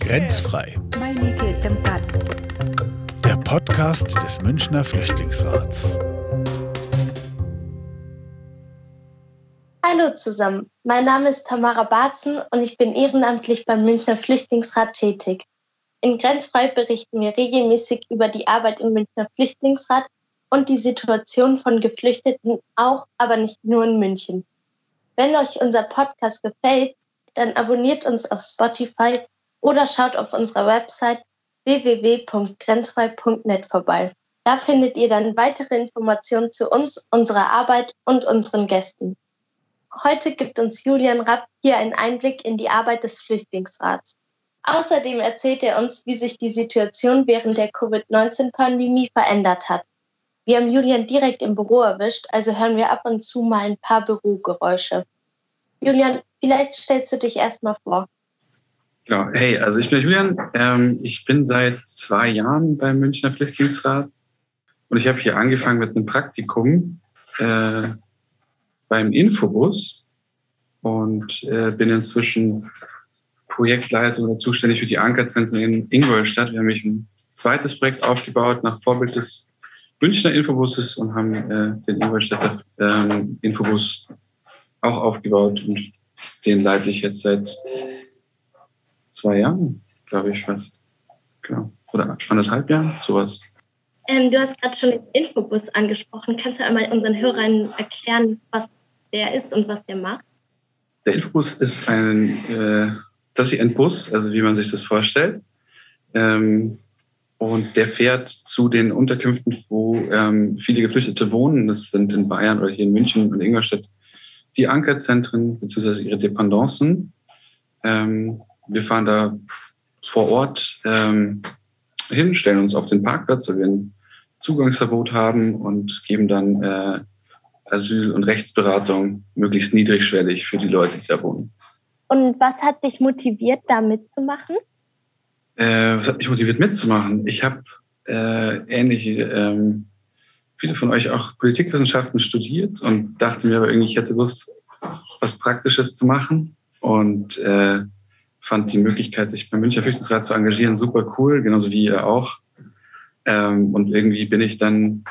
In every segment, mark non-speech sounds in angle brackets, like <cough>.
Grenzfrei. Der Podcast des Münchner Flüchtlingsrats. Hallo zusammen, mein Name ist Tamara Barzen und ich bin ehrenamtlich beim Münchner Flüchtlingsrat tätig. In Grenzfrei berichten wir regelmäßig über die Arbeit im Münchner Flüchtlingsrat und die Situation von Geflüchteten auch, aber nicht nur in München. Wenn euch unser Podcast gefällt, dann abonniert uns auf Spotify oder schaut auf unserer Website www.grenzfrei.net vorbei. Da findet ihr dann weitere Informationen zu uns, unserer Arbeit und unseren Gästen. Heute gibt uns Julian Rapp hier einen Einblick in die Arbeit des Flüchtlingsrats. Außerdem erzählt er uns, wie sich die Situation während der Covid-19-Pandemie verändert hat. Wir haben Julian direkt im Büro erwischt, also hören wir ab und zu mal ein paar Bürogeräusche. Julian, vielleicht stellst du dich erstmal vor. Ja, hey, also ich bin Julian. Ähm, ich bin seit zwei Jahren beim Münchner Flüchtlingsrat und ich habe hier angefangen mit einem Praktikum äh, beim Infobus und äh, bin inzwischen Projektleiter oder zuständig für die Ankerzentren in Ingolstadt. Wir haben mich ein zweites Projekt aufgebaut nach Vorbild des Münchner Infobusses und haben äh, den Ingolstädter ähm, Infobus auch aufgebaut und den leite ich jetzt seit zwei Jahren, glaube ich fast. Genau. Oder anderthalb Jahren, sowas. Ähm, du hast gerade schon den Infobus angesprochen. Kannst du einmal unseren Hörern erklären, was der ist und was der macht? Der Infobus ist ein, äh, das ist ein Bus, also wie man sich das vorstellt. Ähm, und der fährt zu den Unterkünften, wo ähm, viele Geflüchtete wohnen. Das sind in Bayern oder hier in München und Ingolstadt die Ankerzentren bzw. ihre Dependancen. Ähm, wir fahren da vor Ort ähm, hin, stellen uns auf den Parkplatz, weil wir ein Zugangsverbot haben und geben dann äh, Asyl- und Rechtsberatung möglichst niedrigschwellig für die Leute, die da wohnen. Und was hat dich motiviert, da mitzumachen? Äh, was hat mich motiviert mitzumachen? Ich habe äh, ähnliche, ähm, viele von euch auch Politikwissenschaften studiert und dachte mir aber irgendwie, ich hätte Lust, was Praktisches zu machen und äh, fand die Möglichkeit, sich beim Münchner Flüchtlingsrat zu engagieren, super cool, genauso wie ihr auch. Ähm, und irgendwie bin ich dann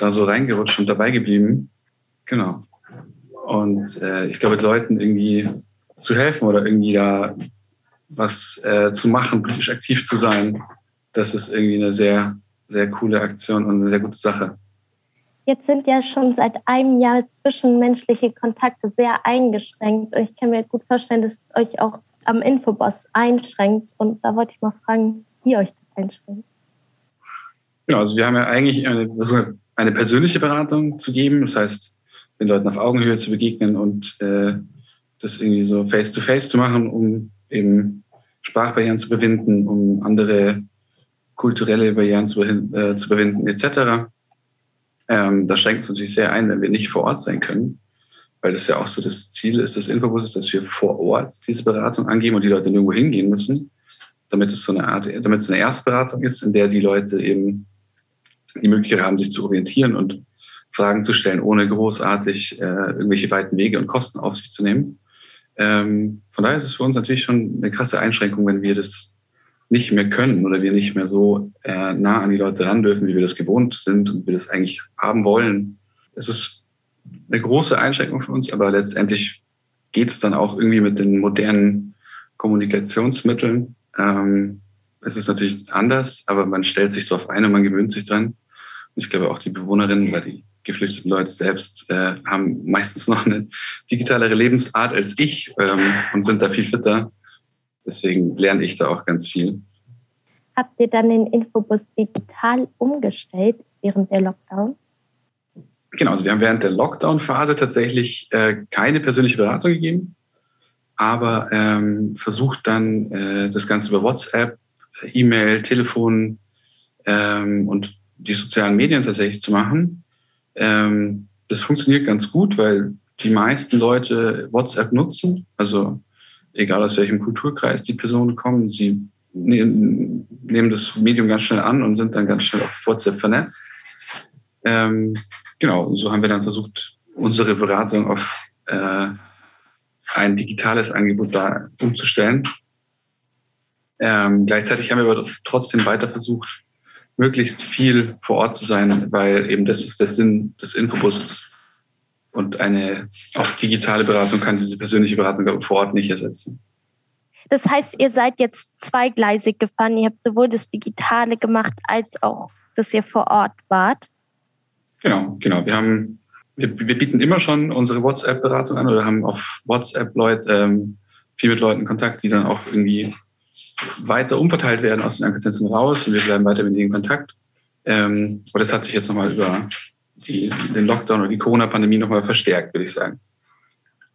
da so reingerutscht und dabei geblieben. Genau. Und äh, ich glaube, Leuten irgendwie zu helfen oder irgendwie da was äh, zu machen, politisch aktiv zu sein, das ist irgendwie eine sehr, sehr coole Aktion und eine sehr gute Sache. Jetzt sind ja schon seit einem Jahr zwischenmenschliche Kontakte sehr eingeschränkt. Und ich kann mir gut vorstellen, dass es euch auch am Infoboss einschränkt. Und da wollte ich mal fragen, wie euch das einschränkt. Ja, also wir haben ja eigentlich eine, eine persönliche Beratung zu geben. Das heißt, den Leuten auf Augenhöhe zu begegnen und äh, das irgendwie so face-to-face -face zu machen, um eben Sprachbarrieren zu überwinden, um andere kulturelle Barrieren zu, äh, zu überwinden, etc. Ähm, da schränkt es natürlich sehr ein, wenn wir nicht vor Ort sein können, weil das ja auch so das Ziel ist des Infobusses, dass wir vor Ort diese Beratung angeben und die Leute nirgendwo hingehen müssen, damit es so eine Art, damit es eine Erstberatung ist, in der die Leute eben die Möglichkeit haben, sich zu orientieren und Fragen zu stellen, ohne großartig äh, irgendwelche weiten Wege und Kosten auf sich zu nehmen. Ähm, von daher ist es für uns natürlich schon eine krasse Einschränkung, wenn wir das nicht mehr können oder wir nicht mehr so äh, nah an die Leute ran dürfen, wie wir das gewohnt sind und wir das eigentlich haben wollen. Es ist eine große Einschränkung für uns, aber letztendlich geht es dann auch irgendwie mit den modernen Kommunikationsmitteln. Ähm, es ist natürlich anders, aber man stellt sich darauf ein und man gewöhnt sich dran. Und ich glaube auch die Bewohnerinnen oder die geflüchteten Leute selbst äh, haben meistens noch eine digitalere Lebensart als ich ähm, und sind da viel fitter. Deswegen lerne ich da auch ganz viel. Habt ihr dann den Infobus digital umgestellt während der Lockdown? Genau, also wir haben während der Lockdown-Phase tatsächlich äh, keine persönliche Beratung gegeben, aber ähm, versucht dann äh, das Ganze über WhatsApp, E-Mail, Telefon ähm, und die sozialen Medien tatsächlich zu machen. Ähm, das funktioniert ganz gut, weil die meisten Leute WhatsApp nutzen. Also egal aus welchem Kulturkreis die Personen kommen, sie nehmen, nehmen das Medium ganz schnell an und sind dann ganz schnell auf WhatsApp vernetzt. Ähm, genau, so haben wir dann versucht, unsere Beratung auf äh, ein digitales Angebot da umzustellen. Ähm, gleichzeitig haben wir aber trotzdem weiter versucht, möglichst viel vor Ort zu sein, weil eben das ist der Sinn des Infobusses. Und eine auch digitale Beratung kann diese persönliche Beratung vor Ort nicht ersetzen. Das heißt, ihr seid jetzt zweigleisig gefahren. Ihr habt sowohl das Digitale gemacht, als auch, dass ihr vor Ort wart. Genau, genau. Wir haben, wir, wir bieten immer schon unsere WhatsApp-Beratung an oder haben auf WhatsApp Leute, ähm, viel mit Leuten Kontakt, die dann auch irgendwie weiter umverteilt werden aus den Ankerzentren raus und wir bleiben weiter mit ihnen in Kontakt. Ähm, aber das hat sich jetzt nochmal über die, den Lockdown oder die Corona-Pandemie nochmal verstärkt, würde ich sagen.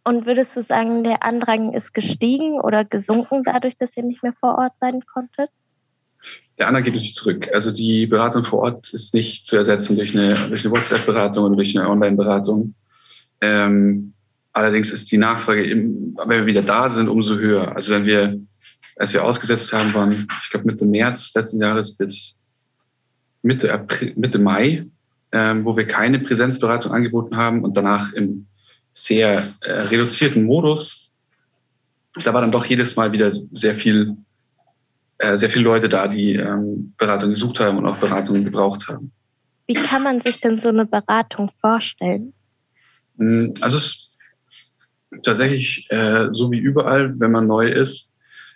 Und würdest du sagen, der Andrang ist gestiegen oder gesunken dadurch, dass ihr nicht mehr vor Ort sein konntet? Der Andrang geht natürlich zurück. Also die Beratung vor Ort ist nicht zu ersetzen durch eine, durch eine WhatsApp-Beratung oder durch eine Online-Beratung. Ähm, allerdings ist die Nachfrage, im, wenn wir wieder da sind, umso höher. Also wenn wir, als wir ausgesetzt haben, waren, ich glaube, Mitte März letzten Jahres bis Mitte, April, Mitte Mai, ähm, wo wir keine Präsenzberatung angeboten haben und danach im sehr äh, reduzierten Modus. Da war dann doch jedes Mal wieder sehr viel, äh, sehr viele Leute da, die ähm, Beratung gesucht haben und auch Beratungen gebraucht haben. Wie kann man sich denn so eine Beratung vorstellen? Hm, also es ist tatsächlich äh, so wie überall, wenn man neu ist.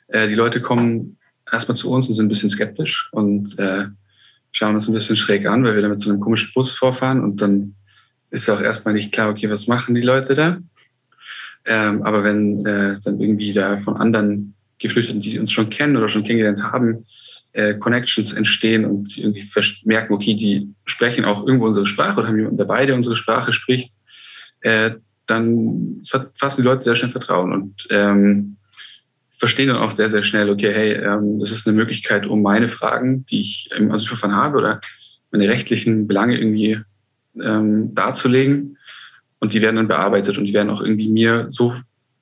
Äh, die Leute kommen erstmal zu uns und sind ein bisschen skeptisch und äh, schauen uns ein bisschen schräg an, weil wir da mit so einem komischen Bus vorfahren und dann ist ja auch erstmal nicht klar, okay, was machen die Leute da? Ähm, aber wenn äh, dann irgendwie da von anderen Geflüchteten, die uns schon kennen oder schon kennengelernt haben, äh, Connections entstehen und sie irgendwie merken, okay, die sprechen auch irgendwo unsere Sprache oder haben jemanden dabei, der unsere Sprache spricht, äh, dann fassen die Leute sehr schnell Vertrauen und ähm, verstehen dann auch sehr, sehr schnell, okay, hey, ähm, das ist eine Möglichkeit, um meine Fragen, die ich im Asylverfahren habe oder meine rechtlichen Belange irgendwie ähm, darzulegen. Und die werden dann bearbeitet und die werden auch irgendwie mir so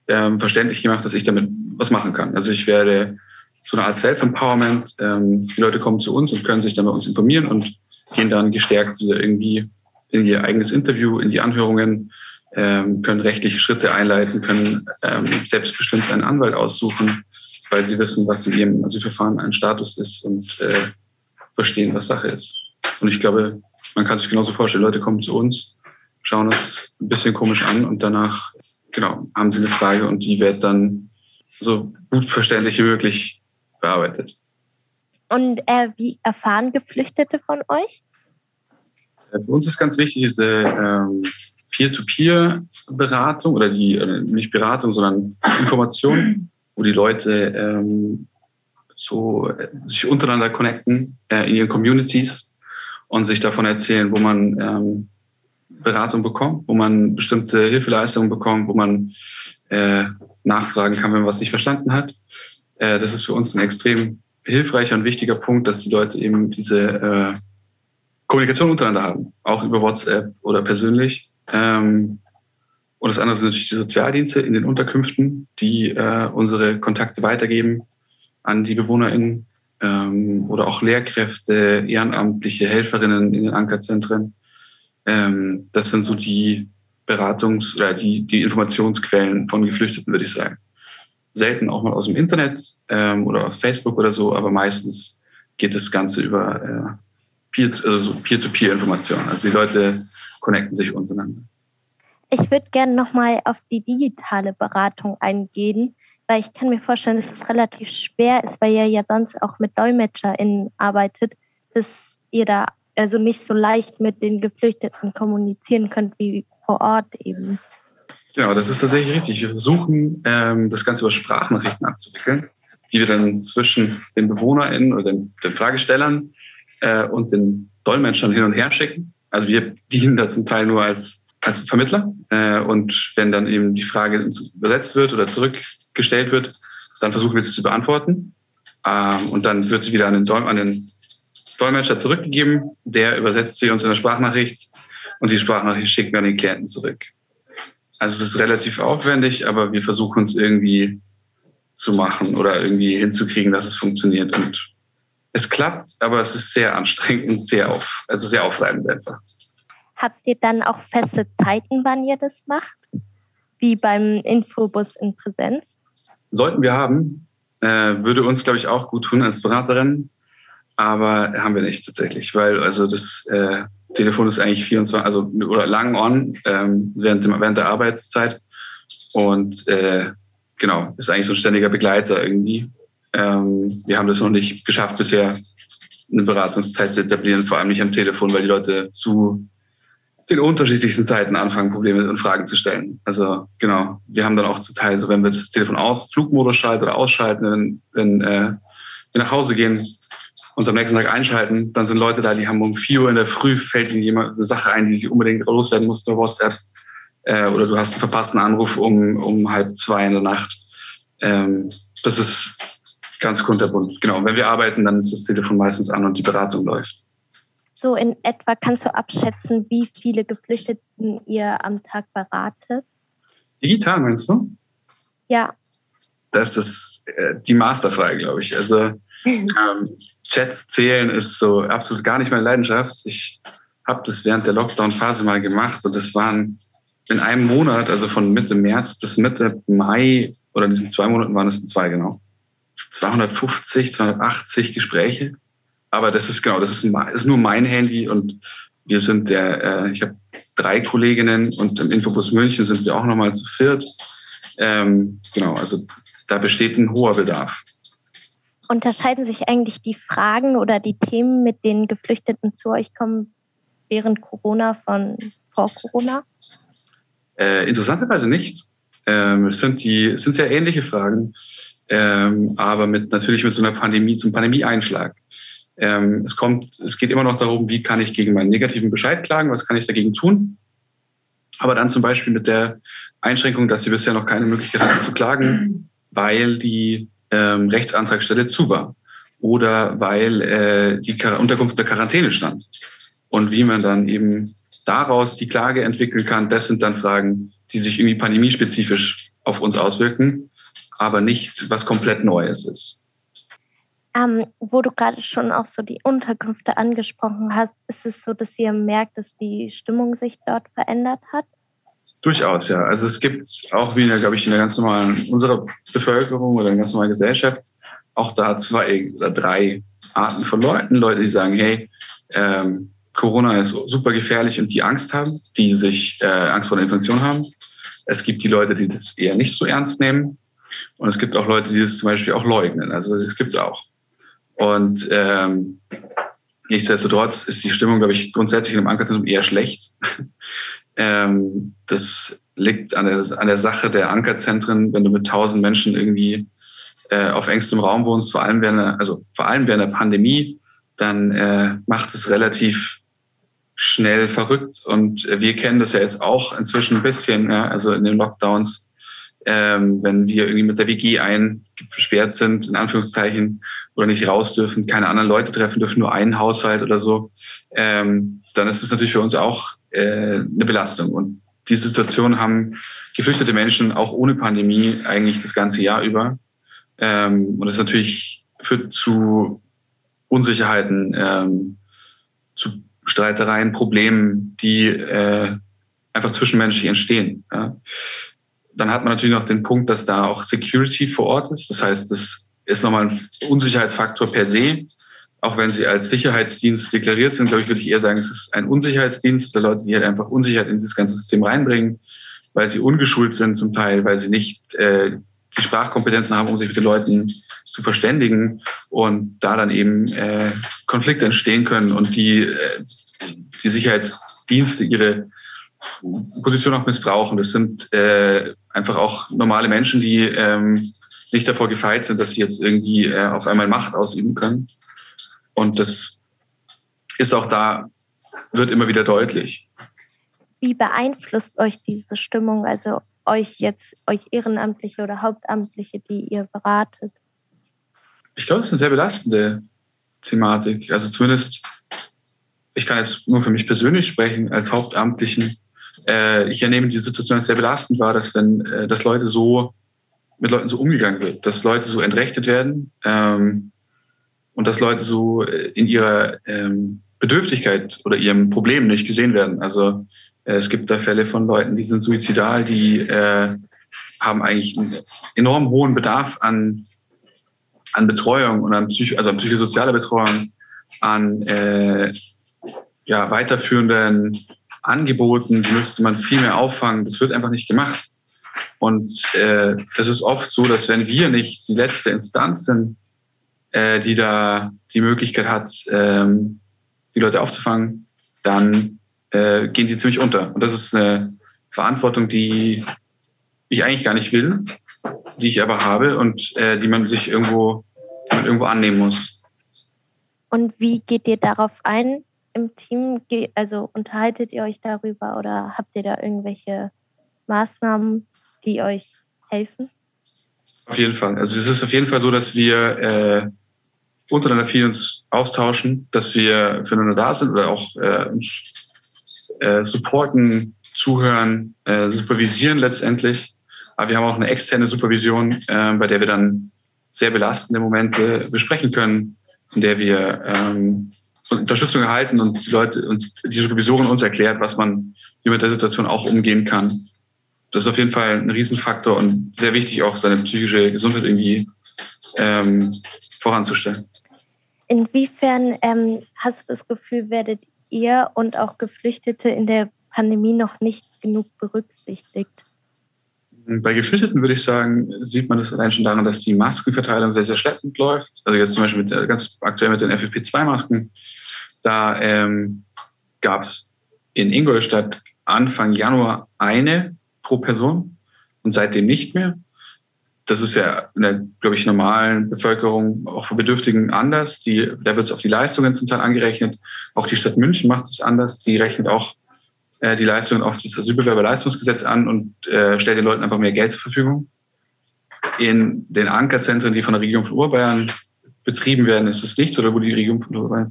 ähm, verständlich gemacht, dass ich damit was machen kann. Also ich werde so eine Art Self-Empowerment. Ähm, die Leute kommen zu uns und können sich dann bei uns informieren und gehen dann gestärkt irgendwie in ihr eigenes Interview, in die Anhörungen, ähm, können rechtliche Schritte einleiten, können ähm, selbstbestimmt einen Anwalt aussuchen, weil sie wissen, was in ihrem Asylverfahren ein Status ist und äh, verstehen, was Sache ist. Und ich glaube, man kann sich genauso vorstellen, Leute kommen zu uns, schauen uns ein bisschen komisch an und danach, genau, haben sie eine Frage und die wird dann so gut verständlich wie möglich bearbeitet. Und äh, wie erfahren Geflüchtete von euch? Äh, für uns ist ganz wichtig diese ähm, Peer-to-Peer-Beratung oder die, äh, nicht Beratung, sondern Information, wo die Leute ähm, so äh, sich untereinander connecten äh, in ihren Communities und sich davon erzählen, wo man ähm, Beratung bekommt, wo man bestimmte Hilfeleistungen bekommt, wo man äh, nachfragen kann, wenn man was nicht verstanden hat. Äh, das ist für uns ein extrem hilfreicher und wichtiger Punkt, dass die Leute eben diese äh, Kommunikation untereinander haben, auch über WhatsApp oder persönlich. Ähm, und das andere sind natürlich die Sozialdienste in den Unterkünften, die äh, unsere Kontakte weitergeben an die BewohnerInnen ähm, oder auch Lehrkräfte, ehrenamtliche Helferinnen in den Ankerzentren. Ähm, das sind so die Beratungs- oder die, die Informationsquellen von Geflüchteten, würde ich sagen. Selten auch mal aus dem Internet ähm, oder auf Facebook oder so, aber meistens geht das Ganze über äh, also Peer-to-Peer-Informationen. Also die Leute connecten sich untereinander. Ich würde gerne nochmal auf die digitale Beratung eingehen weil ich kann mir vorstellen, dass es relativ schwer ist, weil ihr ja sonst auch mit DolmetscherInnen arbeitet, dass ihr da also nicht so leicht mit den Geflüchteten kommunizieren könnt wie vor Ort eben. Genau, das ist tatsächlich richtig. Wir versuchen, ähm, das Ganze über Sprachnachrichten abzuwickeln, die wir dann zwischen den BewohnerInnen oder den, den Fragestellern äh, und den Dolmetschern hin und her schicken. Also wir dienen da zum Teil nur als als Vermittler. Äh, und wenn dann eben die Frage übersetzt wird oder zurückgestellt wird, dann versuchen wir sie zu beantworten. Ähm, und dann wird sie wieder an den, Dol an den Dolmetscher zurückgegeben. Der übersetzt sie uns in der Sprachnachricht und die Sprachnachricht schicken wir an den Klienten zurück. Also es ist relativ aufwendig, aber wir versuchen es irgendwie zu machen oder irgendwie hinzukriegen, dass es funktioniert. Und es klappt, aber es ist sehr anstrengend und sehr auf, also sehr aufreibend einfach. Habt ihr dann auch feste Zeiten, wann ihr das macht? wie beim Infobus in Präsenz? Sollten wir haben, äh, würde uns, glaube ich, auch gut tun als Beraterin, aber haben wir nicht tatsächlich, weil also das äh, Telefon ist eigentlich 24, also oder lang on ähm, während, dem, während der Arbeitszeit und äh, genau, ist eigentlich so ein ständiger Begleiter irgendwie. Ähm, wir haben das noch nicht geschafft bisher, eine Beratungszeit zu etablieren, vor allem nicht am Telefon, weil die Leute zu den unterschiedlichsten Zeiten anfangen, Probleme und Fragen zu stellen. Also genau, wir haben dann auch zum Teil, so wenn wir das Telefon auf Flugmodus schalten oder ausschalten, wenn, wenn äh, wir nach Hause gehen, uns am nächsten Tag einschalten, dann sind Leute da, die haben um vier Uhr in der Früh fällt ihnen jemand eine Sache ein, die sie unbedingt loswerden muss über WhatsApp. Äh, oder du hast einen verpassten Anruf um, um halb zwei in der Nacht. Ähm, das ist ganz kunterbunt. Genau, wenn wir arbeiten, dann ist das Telefon meistens an und die Beratung läuft so in etwa kannst du abschätzen, wie viele Geflüchteten ihr am Tag beratet? Digital meinst du? Ja. Das ist äh, die Masterfrage, glaube ich. Also <laughs> ähm, Chats zählen ist so absolut gar nicht meine Leidenschaft. Ich habe das während der Lockdown-Phase mal gemacht und das waren in einem Monat, also von Mitte März bis Mitte Mai oder in diesen zwei Monaten waren es zwei genau, 250, 280 Gespräche aber das ist genau, das ist, ist nur mein Handy und wir sind der, äh, ich habe drei Kolleginnen und im Infobus München sind wir auch nochmal zu viert. Ähm, genau, also da besteht ein hoher Bedarf. Unterscheiden sich eigentlich die Fragen oder die Themen, mit denen Geflüchteten zu euch kommen, während Corona von vor Corona? Äh, interessanterweise nicht. Ähm, es sind die, es sind sehr ähnliche Fragen, ähm, aber mit natürlich mit so einer Pandemie, zum Pandemie-Einschlag. Ähm, es kommt, es geht immer noch darum, wie kann ich gegen meinen negativen Bescheid klagen, was kann ich dagegen tun. Aber dann zum Beispiel mit der Einschränkung, dass sie bisher noch keine Möglichkeit hatten zu klagen, weil die ähm, Rechtsantragsstelle zu war oder weil äh, die Unterkunft der Quarantäne stand. Und wie man dann eben daraus die Klage entwickeln kann, das sind dann Fragen, die sich irgendwie pandemiespezifisch auf uns auswirken, aber nicht was komplett Neues ist. Ähm, wo du gerade schon auch so die Unterkünfte angesprochen hast, ist es so, dass ihr merkt, dass die Stimmung sich dort verändert hat? Durchaus, ja. Also es gibt auch wie, glaube ich, in der ganz normalen, unserer Bevölkerung oder in der ganz normalen Gesellschaft auch da zwei oder drei Arten von Leuten. Leute, die sagen, hey, ähm, Corona ist super gefährlich und die Angst haben, die sich äh, Angst vor der Infektion haben. Es gibt die Leute, die das eher nicht so ernst nehmen. Und es gibt auch Leute, die das zum Beispiel auch leugnen. Also das gibt es auch. Und ähm, nichtsdestotrotz ist die Stimmung, glaube ich, grundsätzlich im Ankerzentrum eher schlecht. <laughs> ähm, das liegt an der, an der Sache der Ankerzentren, wenn du mit tausend Menschen irgendwie äh, auf engstem Raum wohnst, vor allem während der, also vor allem während der Pandemie, dann äh, macht es relativ schnell verrückt. Und wir kennen das ja jetzt auch inzwischen ein bisschen, ja, also in den Lockdowns, ähm, wenn wir irgendwie mit der WG eingesperrt sind, in Anführungszeichen, oder nicht raus dürfen, keine anderen Leute treffen dürfen, nur einen Haushalt oder so, ähm, dann ist es natürlich für uns auch äh, eine Belastung. Und die Situation haben geflüchtete Menschen auch ohne Pandemie eigentlich das ganze Jahr über. Ähm, und das natürlich führt zu Unsicherheiten, ähm, zu Streitereien, Problemen, die äh, einfach zwischenmenschlich entstehen. Ja. Dann hat man natürlich noch den Punkt, dass da auch Security vor Ort ist. Das heißt, das ist nochmal ein Unsicherheitsfaktor per se. Auch wenn sie als Sicherheitsdienst deklariert sind, glaube ich, würde ich eher sagen, es ist ein Unsicherheitsdienst für Leute, die halt einfach Unsicherheit in dieses ganze System reinbringen, weil sie ungeschult sind zum Teil, weil sie nicht äh, die Sprachkompetenzen haben, um sich mit den Leuten zu verständigen und da dann eben äh, Konflikte entstehen können und die, äh, die Sicherheitsdienste ihre Position auch missbrauchen. Das sind äh, einfach auch normale Menschen, die ähm, nicht davor gefeit sind, dass sie jetzt irgendwie äh, auf einmal Macht ausüben können. Und das ist auch da, wird immer wieder deutlich. Wie beeinflusst euch diese Stimmung, also euch jetzt, euch Ehrenamtliche oder Hauptamtliche, die ihr beratet? Ich glaube, es ist eine sehr belastende Thematik. Also zumindest, ich kann jetzt nur für mich persönlich sprechen, als Hauptamtlichen. Äh, ich ernehme die Situation als sehr belastend war, dass wenn, äh, dass Leute so mit Leuten so umgegangen wird, dass Leute so entrechtet werden ähm, und dass Leute so äh, in ihrer ähm, Bedürftigkeit oder ihrem Problem nicht gesehen werden. Also Äh, es gibt da Fälle von Leuten, die sind suizidal, die äh, haben eigentlich einen enorm hohen Bedarf an, an Betreuung und an, Psycho also an psychosoziale Betreuung, an äh, ja, weiterführenden Angeboten, die müsste man viel mehr auffangen. Das wird einfach nicht gemacht. Und äh, es ist oft so, dass wenn wir nicht die letzte Instanz sind, äh, die da die Möglichkeit hat, ähm, die Leute aufzufangen, dann äh, gehen die ziemlich unter. Und das ist eine Verantwortung, die ich eigentlich gar nicht will, die ich aber habe und äh, die man sich irgendwo, irgendwo annehmen muss. Und wie geht ihr darauf ein im Team? Also unterhaltet ihr euch darüber oder habt ihr da irgendwelche Maßnahmen, die euch helfen? Auf jeden Fall. Also es ist auf jeden Fall so, dass wir äh, untereinander viel uns austauschen, dass wir füreinander da sind oder auch äh, uns äh, supporten, zuhören, äh, supervisieren letztendlich. Aber wir haben auch eine externe Supervision, äh, bei der wir dann sehr belastende Momente besprechen können, in der wir ähm, Unterstützung erhalten und die Leute uns, die Supervisorin uns erklärt, was man wie mit der Situation auch umgehen kann. Das ist auf jeden Fall ein Riesenfaktor und sehr wichtig, auch seine psychische Gesundheit irgendwie ähm, voranzustellen. Inwiefern ähm, hast du das Gefühl, werdet ihr und auch Geflüchtete in der Pandemie noch nicht genug berücksichtigt? Bei Geflüchteten würde ich sagen, sieht man das allein schon daran, dass die Maskenverteilung sehr, sehr schleppend läuft. Also jetzt zum Beispiel mit, ganz aktuell mit den FFP2-Masken. Da ähm, gab es in Ingolstadt Anfang Januar eine pro Person und seitdem nicht mehr. Das ist ja in der, glaube ich, normalen Bevölkerung, auch für Bedürftigen anders. Die, da wird es auf die Leistungen zum Teil angerechnet. Auch die Stadt München macht es anders. Die rechnet auch äh, die Leistungen auf das Asylbewerberleistungsgesetz an und äh, stellt den Leuten einfach mehr Geld zur Verfügung. In den Ankerzentren, die von der Regierung von Urbayern betrieben werden, ist es nicht so, oder wo die Regierung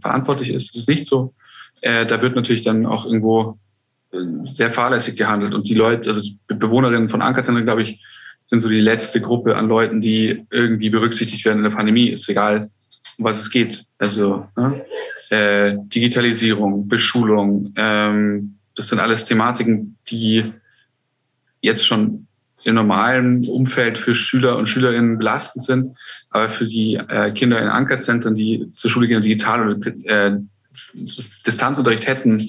verantwortlich ist, ist es nicht so. Äh, da wird natürlich dann auch irgendwo äh, sehr fahrlässig gehandelt. Und die Leute, also die Bewohnerinnen von Ankerzentren, glaube ich, sind so die letzte Gruppe an Leuten, die irgendwie berücksichtigt werden in der Pandemie. Ist egal, um was es geht. Also ne? äh, Digitalisierung, Beschulung, ähm, das sind alles Thematiken, die jetzt schon im normalen Umfeld für Schüler und Schülerinnen belastend sind, aber für die äh, Kinder in Ankerzentren, die zur Schule gehen digital oder äh, Distanzunterricht hätten,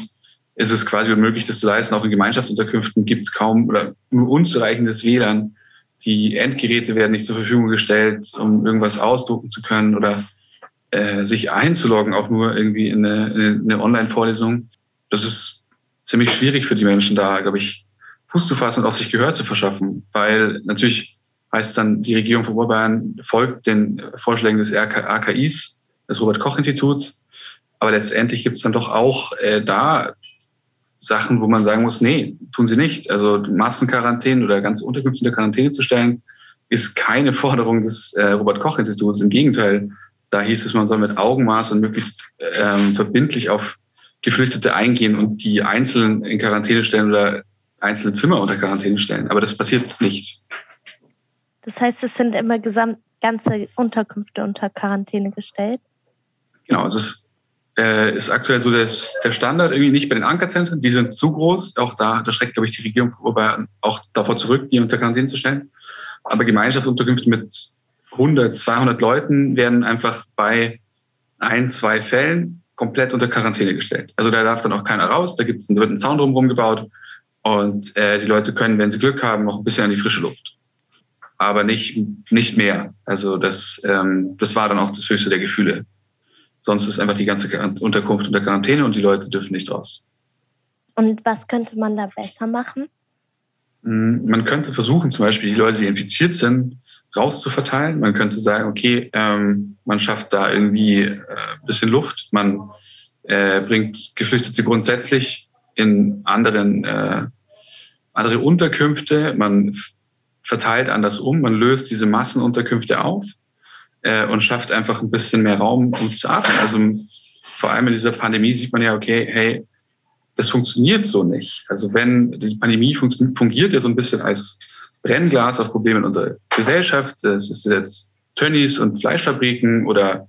ist es quasi unmöglich, das zu leisten. Auch in Gemeinschaftsunterkünften gibt es kaum oder nur unzureichendes WLAN. Die Endgeräte werden nicht zur Verfügung gestellt, um irgendwas ausdrucken zu können oder äh, sich einzuloggen, auch nur irgendwie in eine, in eine Online-Vorlesung. Das ist ziemlich schwierig für die Menschen da, glaube ich, Fuß zu fassen und auch sich Gehör zu verschaffen. Weil natürlich heißt dann, die Regierung von Oberbayern folgt den Vorschlägen des AKIs, des Robert-Koch-Instituts. Aber letztendlich gibt es dann doch auch äh, da Sachen, wo man sagen muss, nee, tun sie nicht. Also Massenquarantäne oder ganze Unterkünfte in der Quarantäne zu stellen, ist keine <laughs> Forderung des äh, Robert-Koch-Instituts. Im Gegenteil, da hieß es, man soll mit Augenmaß und möglichst ähm, verbindlich auf Geflüchtete eingehen und die einzeln in Quarantäne stellen oder einzelne Zimmer unter Quarantäne stellen. Aber das passiert nicht. Das heißt, es sind immer gesamt ganze Unterkünfte unter Quarantäne gestellt? Genau, es ist, äh, ist aktuell so das, der Standard, irgendwie nicht bei den Ankerzentren, die sind zu groß. Auch da, da schreckt, glaube ich, die Regierung vorbei, auch davor zurück, die unter Quarantäne zu stellen. Aber Gemeinschaftsunterkünfte mit 100, 200 Leuten werden einfach bei ein, zwei Fällen komplett unter Quarantäne gestellt. Also da darf dann auch keiner raus, da, gibt's, da wird ein Zaun drumherum gebaut und äh, die Leute können, wenn sie Glück haben, noch ein bisschen an die frische Luft. Aber nicht, nicht mehr. Also das, ähm, das war dann auch das höchste der Gefühle. Sonst ist einfach die ganze Unterkunft unter Quarantäne und die Leute dürfen nicht raus. Und was könnte man da besser machen? Hm, man könnte versuchen, zum Beispiel die Leute, die infiziert sind, rauszuverteilen. Man könnte sagen, okay, ähm, man schafft da irgendwie äh, bisschen Luft, man äh, bringt Geflüchtete grundsätzlich in anderen äh, andere Unterkünfte, man verteilt anders um, man löst diese Massenunterkünfte auf äh, und schafft einfach ein bisschen mehr Raum, um zu atmen. Also vor allem in dieser Pandemie sieht man ja, okay, hey, das funktioniert so nicht. Also wenn die Pandemie fungiert ja so ein bisschen als Brennglas auf Probleme in unserer Gesellschaft. Es ist jetzt Tönnies und Fleischfabriken oder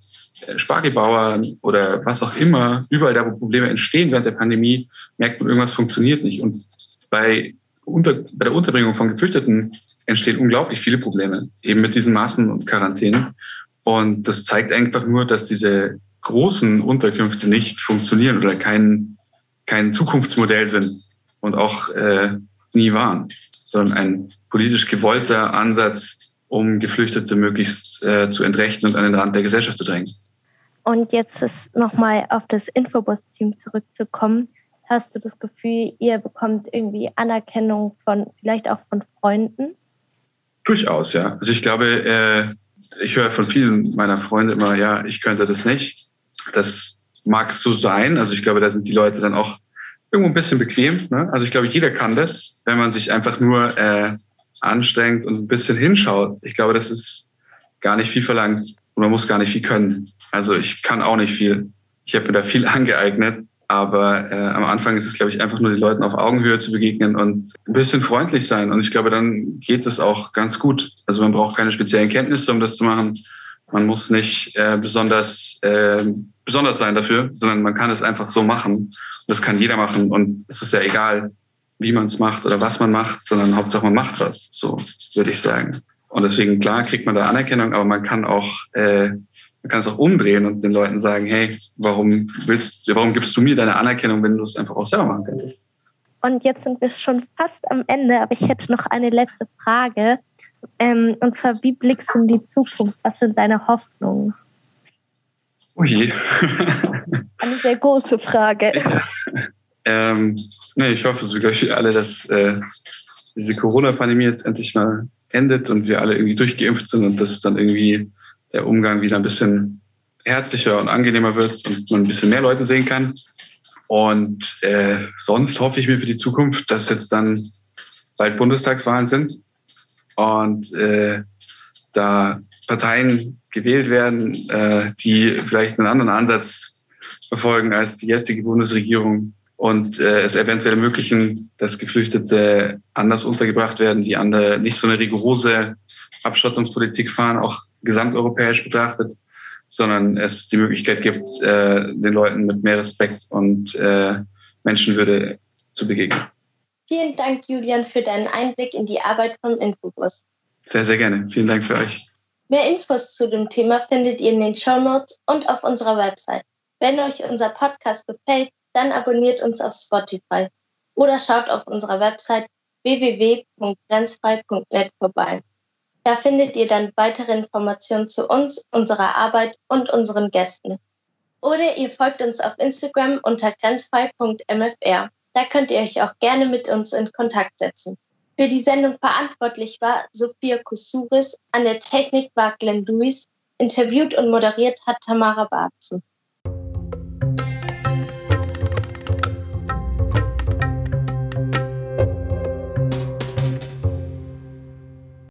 Spargelbauern oder was auch immer, überall da, wo Probleme entstehen während der Pandemie, merkt man, irgendwas funktioniert nicht. Und bei, unter, bei der Unterbringung von Geflüchteten entstehen unglaublich viele Probleme, eben mit diesen Maßen und Quarantänen. Und das zeigt einfach nur, dass diese großen Unterkünfte nicht funktionieren oder kein, kein Zukunftsmodell sind und auch äh, nie waren, sondern ein politisch gewollter Ansatz, um Geflüchtete möglichst äh, zu entrechten und an den Rand der Gesellschaft zu drängen. Und jetzt ist nochmal auf das Infobus-Team zurückzukommen. Hast du das Gefühl, ihr bekommt irgendwie Anerkennung von vielleicht auch von Freunden? Durchaus, ja. Also ich glaube, äh, ich höre von vielen meiner Freunde immer, ja, ich könnte das nicht. Das mag so sein. Also ich glaube, da sind die Leute dann auch irgendwo ein bisschen bequem. Ne? Also ich glaube, jeder kann das, wenn man sich einfach nur äh, anstrengt und ein bisschen hinschaut. Ich glaube, das ist gar nicht viel verlangt und man muss gar nicht viel können. Also ich kann auch nicht viel. Ich habe mir da viel <laughs> angeeignet, aber äh, am Anfang ist es, glaube ich, einfach nur den Leuten auf Augenhöhe zu begegnen und ein bisschen freundlich sein. Und ich glaube, dann geht es auch ganz gut. Also man braucht keine speziellen Kenntnisse, um das zu machen. Man muss nicht äh, besonders, äh, besonders sein dafür, sondern man kann es einfach so machen. Und das kann jeder machen. Und es ist ja egal, wie man es macht oder was man macht, sondern Hauptsache man macht was. So würde ich sagen. Und deswegen, klar, kriegt man da Anerkennung, aber man kann auch, äh, man kann es auch umdrehen und den Leuten sagen, hey, warum willst, warum gibst du mir deine Anerkennung, wenn du es einfach auch selber machen könntest? Und jetzt sind wir schon fast am Ende, aber ich hätte noch eine letzte Frage. Ähm, und zwar, wie blickst du in die Zukunft? Was sind deine Hoffnungen? Oh je. eine sehr große Frage. <laughs> Ja. Ähm, nee, ich hoffe so, glaube ich, alle, dass äh, diese Corona-Pandemie jetzt endlich mal endet und wir alle irgendwie durchgeimpft sind und dass dann irgendwie der Umgang wieder ein bisschen herzlicher und angenehmer wird und man ein bisschen mehr Leute sehen kann. Und äh, sonst hoffe ich mir für die Zukunft, dass jetzt dann bald Bundestagswahlen sind und äh, da Parteien gewählt werden, äh, die vielleicht einen anderen Ansatz verfolgen als die jetzige Bundesregierung und äh, es eventuell ermöglichen, dass Geflüchtete anders untergebracht werden, die andere nicht so eine rigorose Abschottungspolitik fahren, auch gesamteuropäisch betrachtet, sondern es die Möglichkeit gibt, äh, den Leuten mit mehr Respekt und äh, Menschenwürde zu begegnen. Vielen Dank, Julian, für deinen Einblick in die Arbeit von Infobus. Sehr, sehr gerne. Vielen Dank für euch. Mehr Infos zu dem Thema findet ihr in den Show Notes und auf unserer Website. Wenn euch unser Podcast gefällt, dann abonniert uns auf Spotify oder schaut auf unserer Website www.grenzfrei.net vorbei. Da findet ihr dann weitere Informationen zu uns, unserer Arbeit und unseren Gästen. Oder ihr folgt uns auf Instagram unter grenzfrei.mfr. Da könnt ihr euch auch gerne mit uns in Kontakt setzen. Für die Sendung verantwortlich war Sophia Kusuris, an der Technik war Glenn Lewis, interviewt und moderiert hat Tamara Barzen.